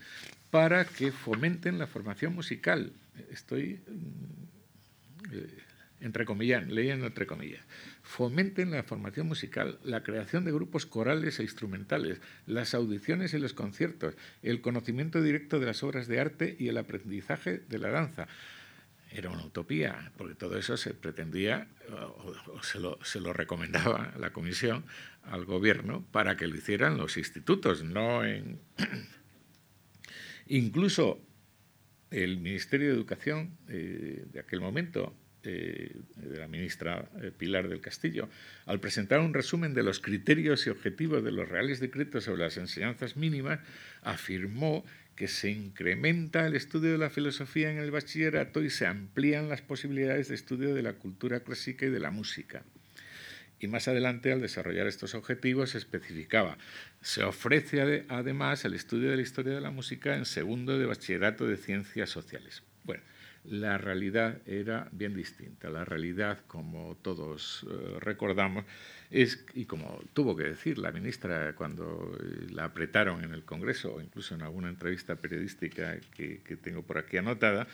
para que fomenten la formación musical. Estoy, mm, eh, entre comillas, leyendo entre comillas. Fomenten la formación musical, la creación de grupos corales e instrumentales, las audiciones y los conciertos, el conocimiento directo de las obras de arte y el aprendizaje de la danza. Era una utopía, porque todo eso se pretendía, o, se, lo, se lo recomendaba la comisión al gobierno para que lo hicieran los institutos, no en Incluso el Ministerio de Educación eh, de aquel momento, eh, de la ministra eh, Pilar del Castillo, al presentar un resumen de los criterios y objetivos de los reales decretos sobre las enseñanzas mínimas, afirmó que se incrementa el estudio de la filosofía en el bachillerato y se amplían las posibilidades de estudio de la cultura clásica y de la música. Y más adelante, al desarrollar estos objetivos, se especificaba se ofrece además el estudio de la historia de la música en segundo de bachillerato de ciencias sociales. Bueno, la realidad era bien distinta. La realidad, como todos eh, recordamos, es, y como tuvo que decir la ministra cuando eh, la apretaron en el Congreso, o incluso en alguna entrevista periodística que, tengo por aquí anotada,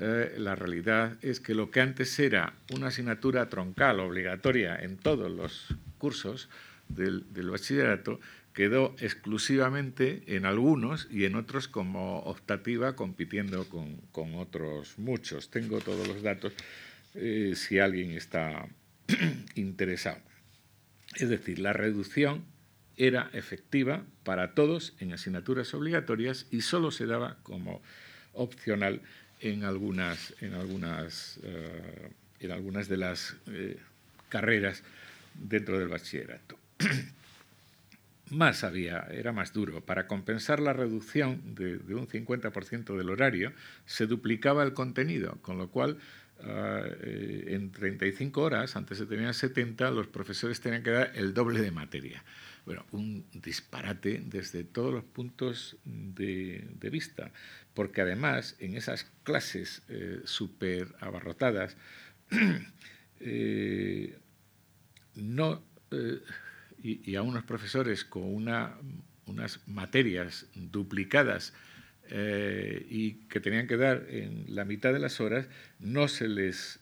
eh, la realidad es que lo que antes era una asignatura troncal obligatoria en todos los cursos del bachillerato, quedó exclusivamente en algunos y en otros como optativa compitiendo con, otros muchos. Tengo todos los datos eh, si alguien está interesado. Es decir, la reducción era efectiva para todos en asignaturas obligatorias y solo se daba como opcional en algunas, en algunas, eh, en algunas de las eh, carreras dentro del bachillerato. más había, era más duro. Para compensar la reducción de, un 50% del horario, se duplicaba el contenido, con lo cual ah, eh, en 35 horas, antes se tenían 70, los profesores tenían que dar el doble de materia. Bueno, un disparate desde todos los puntos de, vista, porque además en esas clases eh, súper abarrotadas, eh, no y, a unos profesores con una, unas materias duplicadas eh, y que tenían que dar en la mitad de las horas, no se les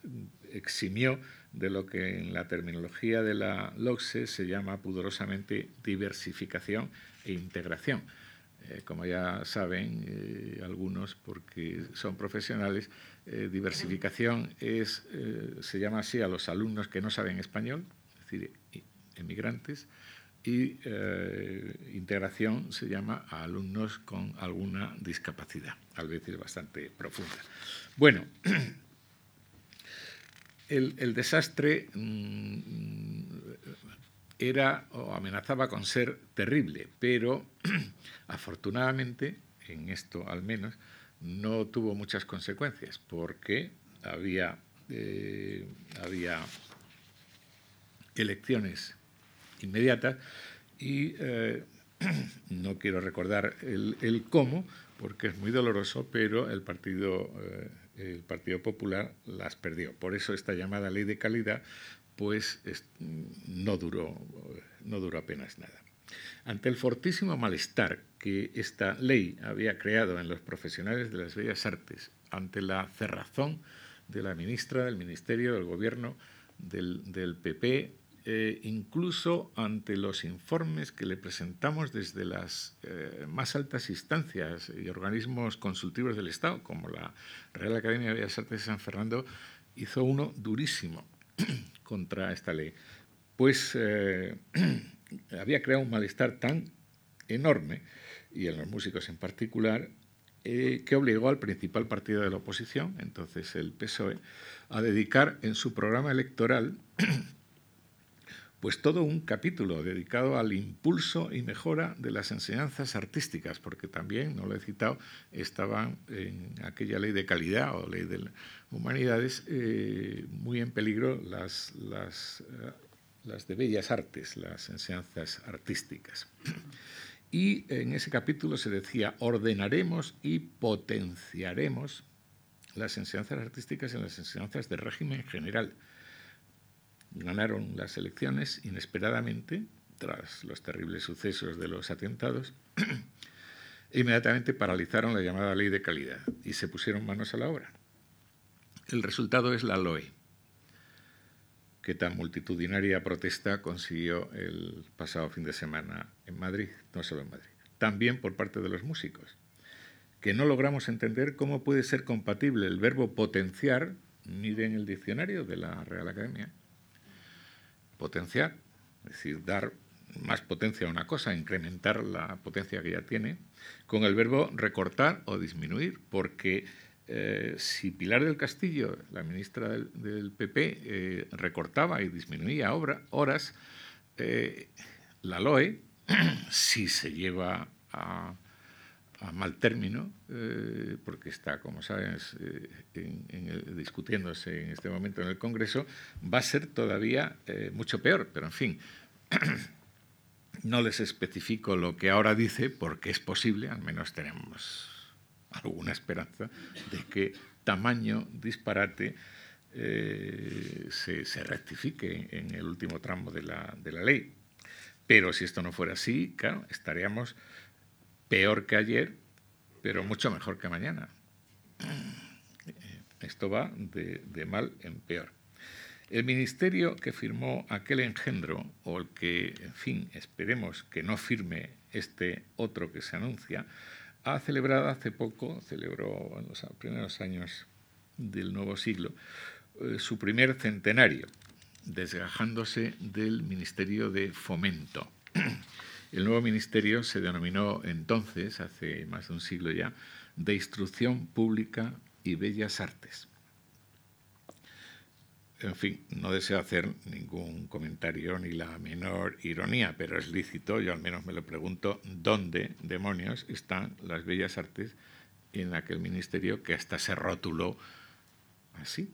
eximió de lo que en la terminología de la LOCSE se llama pudorosamente diversificación e integración. Eh, como ya saben eh, algunos, porque son profesionales, diversificación es, se llama así a los alumnos que no saben español, es decir, emigrantes, y integración se llama a alumnos con alguna discapacidad, a veces bastante profunda. Bueno, el, desastre mm, era o amenazaba con ser terrible, pero afortunadamente, en esto al menos, no tuvo muchas consecuencias, porque había, eh, había elecciones inmediatas y eh, no quiero recordar el, cómo, porque es muy doloroso, pero el Partido, eh, el Partido Popular las perdió. Por eso esta llamada ley de calidad pues no duró, no duró apenas nada. Ante el fortísimo malestar que esta ley había creado en los profesionales de las bellas artes, ante la cerrazón de la ministra del Ministerio del Gobierno del, PP, eh, incluso ante los informes que le presentamos desde las eh, más altas instancias y organismos consultivos del Estado, como la Real Academia de Bellas Artes de San Fernando, hizo uno durísimo contra esta ley, pues eh, había creado un malestar tan enorme, y en los músicos en particular, eh, que obligó al principal partido de la oposición, entonces el PSOE, a dedicar en su programa electoral pues todo un capítulo dedicado al impulso y mejora de las enseñanzas artísticas, porque también, no lo he citado, estaban en aquella ley de calidad o ley de humanidades eh, muy en peligro las, las, eh, las de bellas artes, las enseñanzas artísticas. Y en ese capítulo se decía, ordenaremos y potenciaremos las enseñanzas artísticas en las enseñanzas de régimen general ganaron las elecciones inesperadamente, tras los terribles sucesos de los atentados, e inmediatamente paralizaron la llamada ley de calidad y se pusieron manos a la obra. El resultado es la LOE, que tan multitudinaria protesta consiguió el pasado fin de semana en Madrid, no solo en Madrid, también por parte de los músicos, que no logramos entender cómo puede ser compatible el verbo potenciar, ni en el diccionario de la Real Academia, potenciar, es decir, dar más potencia a una cosa, incrementar la potencia que ya tiene, con el verbo recortar o disminuir, porque eh, si Pilar del Castillo, la ministra del, PP, eh, recortaba y disminuía horas, eh, la LOE, si se lleva a, a mal término, eh, porque está, como sabes, eh, discutiéndose en este momento en el Congreso, va a ser todavía eh, mucho peor. Pero, en fin, no les especifico lo que ahora dice, porque es posible, al menos tenemos alguna esperanza, de que tamaño disparate se, se, rectifique en el último tramo de la, de la ley. Pero si esto no fuera así, claro, estaríamos peor que ayer, pero mucho mejor que mañana. Esto va de, mal en peor. El ministerio que firmó aquel engendro, o el que, en fin, esperemos que no firme este otro que se anuncia, ha celebrado hace poco, celebró en los primeros años del nuevo siglo, eh, su primer centenario, desgajándose del Ministerio de Fomento. El nuevo ministerio se denominó entonces, hace más de un siglo ya, de Instrucción Pública y Bellas Artes. En fin, no deseo hacer ningún comentario ni la menor ironía, pero es lícito, yo al menos me lo pregunto, ¿dónde demonios están las bellas artes en aquel ministerio que hasta se rotuló así?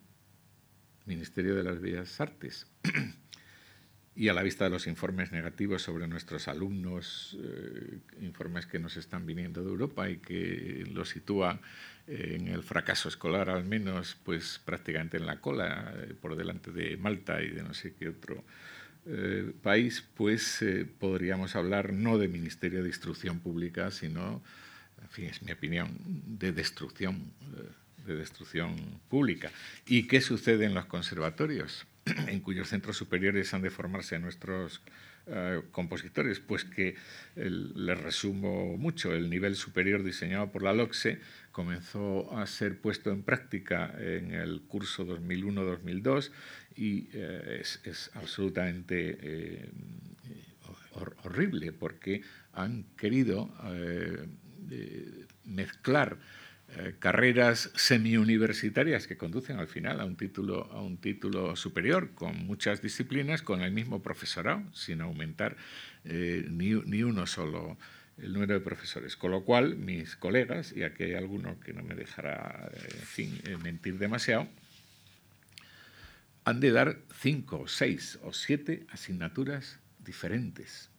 Ministerio de las Bellas Artes. y a la vista de los informes negativos sobre nuestros alumnos, eh, informes que nos están viniendo de Europa y que los sitúan en el fracaso escolar al menos, pues prácticamente en la cola, eh, por delante de Malta y de no sé qué otro eh, país, pues podríamos hablar no de Ministerio de Instrucción Pública, sino, en fin, es mi opinión, de destrucción, de destrucción pública. ¿Y qué sucede en los conservatorios? en cuyos centros superiores han de formarse nuestros eh, compositores, pues que les resumo mucho. El nivel superior diseñado por la LOCSE comenzó a ser puesto en práctica en el curso 2001-2002 y eh, es, absolutamente eh, horrible porque han querido mezclar eh, carreras semi-universitarias que conducen al final a un, título, a un título superior con muchas disciplinas, con el mismo profesorado, sin aumentar eh, ni, ni, uno solo el número de profesores. Con lo cual, mis colegas, y aquí hay alguno que no me dejará eh, mentir demasiado, han de dar cinco, seis o siete asignaturas diferentes,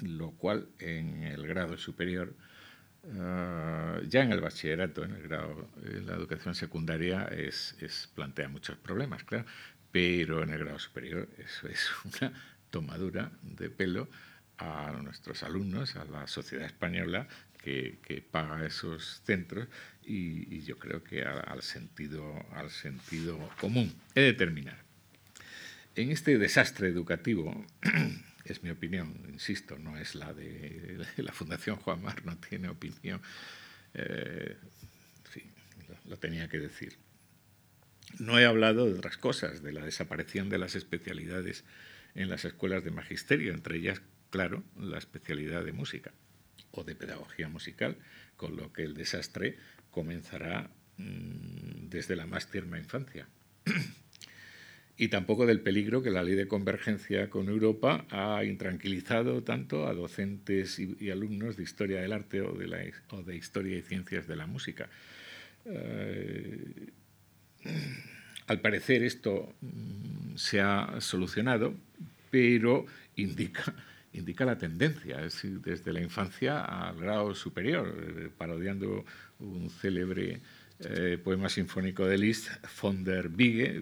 lo cual en el grado superior Ah, ya en el bachillerato, en el grado, en la educación secundaria, es, plantea muchos problemas, claro, pero en el grado superior eso es una tomadura de pelo a nuestros alumnos, a la sociedad española que, paga esos centros y, yo creo que al, sentido, al sentido común. He de terminar. En este desastre educativo es mi opinión, insisto, no es la de la Fundación Juan Mar, no tiene opinión. Eh, lo, tenía que decir. No he hablado de otras cosas, de la desaparición de las especialidades en las escuelas de magisterio, entre ellas, claro, la especialidad de música o de pedagogía musical, con lo que el desastre comenzará mm, desde la más tierna infancia y tampoco del peligro que la ley de convergencia con Europa ha intranquilizado tanto a docentes y, alumnos de historia del arte o de, historia y ciencias de la música. Eh, al parecer esto mm, se ha solucionado, pero indica, indica la tendencia, es decir, desde la infancia al grado superior, eh, parodiando un célebre eh, poema sinfónico de Liszt, von der Wiege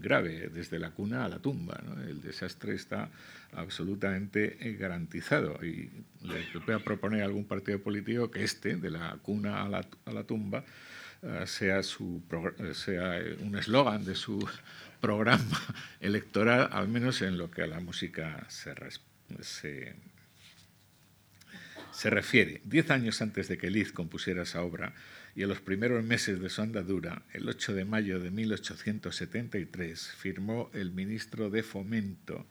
Grave, desde la cuna a la tumba. El desastre está absolutamente eh, garantizado y le voy a proponer a algún partido político que este, de la cuna a la, a la tumba, eh, sea, su, sea un eslogan de su programa electoral, al menos en lo que a la música se, se, se refiere. Diez años antes de que Liszt compusiera esa obra, y en los primeros meses de su andadura, el 8 de mayo de 1873, firmó el ministro de Fomento,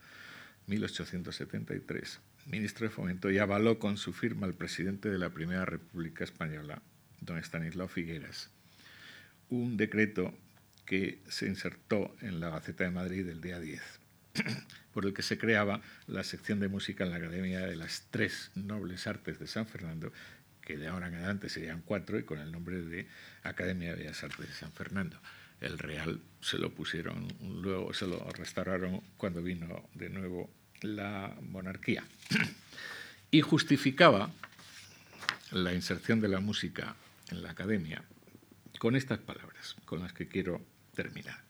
1873, ministro de Fomento, y avaló con su firma al presidente de la Primera República Española, don Estanislao Figueras, un decreto que se insertó en la Gaceta de Madrid el día 10, por el que se creaba la sección de música en la Academia de las Tres Nobles Artes de San Fernando de ahora en adelante serían cuatro, y con el nombre de Academia de Bellas Artes de San Fernando. El Real se lo pusieron, luego se lo restauraron cuando vino de nuevo la monarquía. Y justificaba la inserción de la música en la academia con estas palabras, con las que quiero terminar.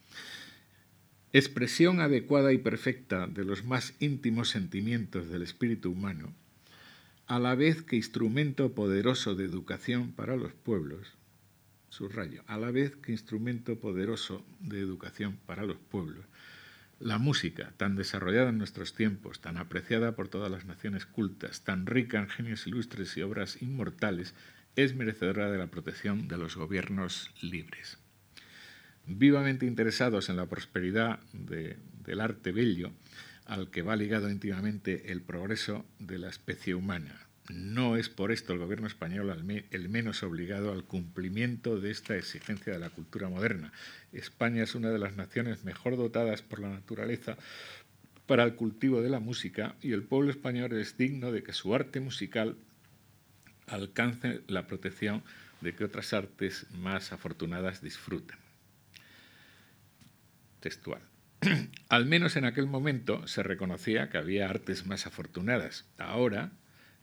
Expresión adecuada y perfecta de los más íntimos sentimientos del espíritu humano a la vez que instrumento poderoso de educación para los pueblos, subrayo, a la vez que instrumento poderoso de educación para los pueblos, la música, tan desarrollada en nuestros tiempos, tan apreciada por todas las naciones cultas, tan rica en genios ilustres y obras inmortales, es merecedora de la protección de los gobiernos libres. Vivamente interesados en la prosperidad del arte bello, al que va ligado íntimamente el progreso de la especie humana. No es por esto el gobierno español el menos obligado al cumplimiento de esta exigencia de la cultura moderna. España es una de las naciones mejor dotadas por la naturaleza para el cultivo de la música y el pueblo español es digno de que su arte musical alcance la protección de que otras artes más afortunadas disfruten. Textual. Al menos en aquel momento se reconocía que había artes más afortunadas. Ahora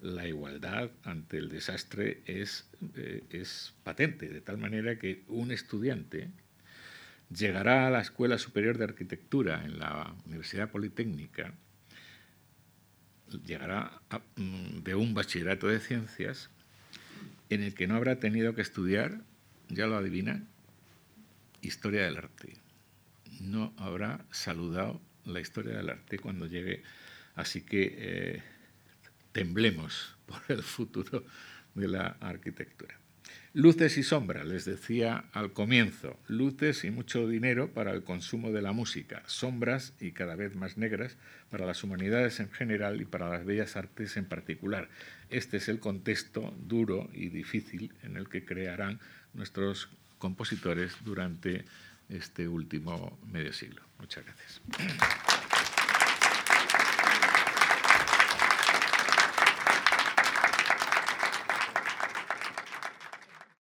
la igualdad ante el desastre es, eh, es patente, de tal manera que un estudiante llegará a la Escuela Superior de Arquitectura en la Universidad Politécnica, llegará mm, de un bachillerato de ciencias en el que no habrá tenido que estudiar, ya lo adivinan, historia del arte no habrá saludado la historia del arte cuando llegue. Así que eh, temblemos por el futuro de la arquitectura. Luces y sombras, les decía al comienzo, luces y mucho dinero para el consumo de la música, sombras y cada vez más negras para las humanidades en general y para las bellas artes en particular. Este es el contexto duro y difícil en el que crearán nuestros compositores durante este último medio siglo. Muchas gracias.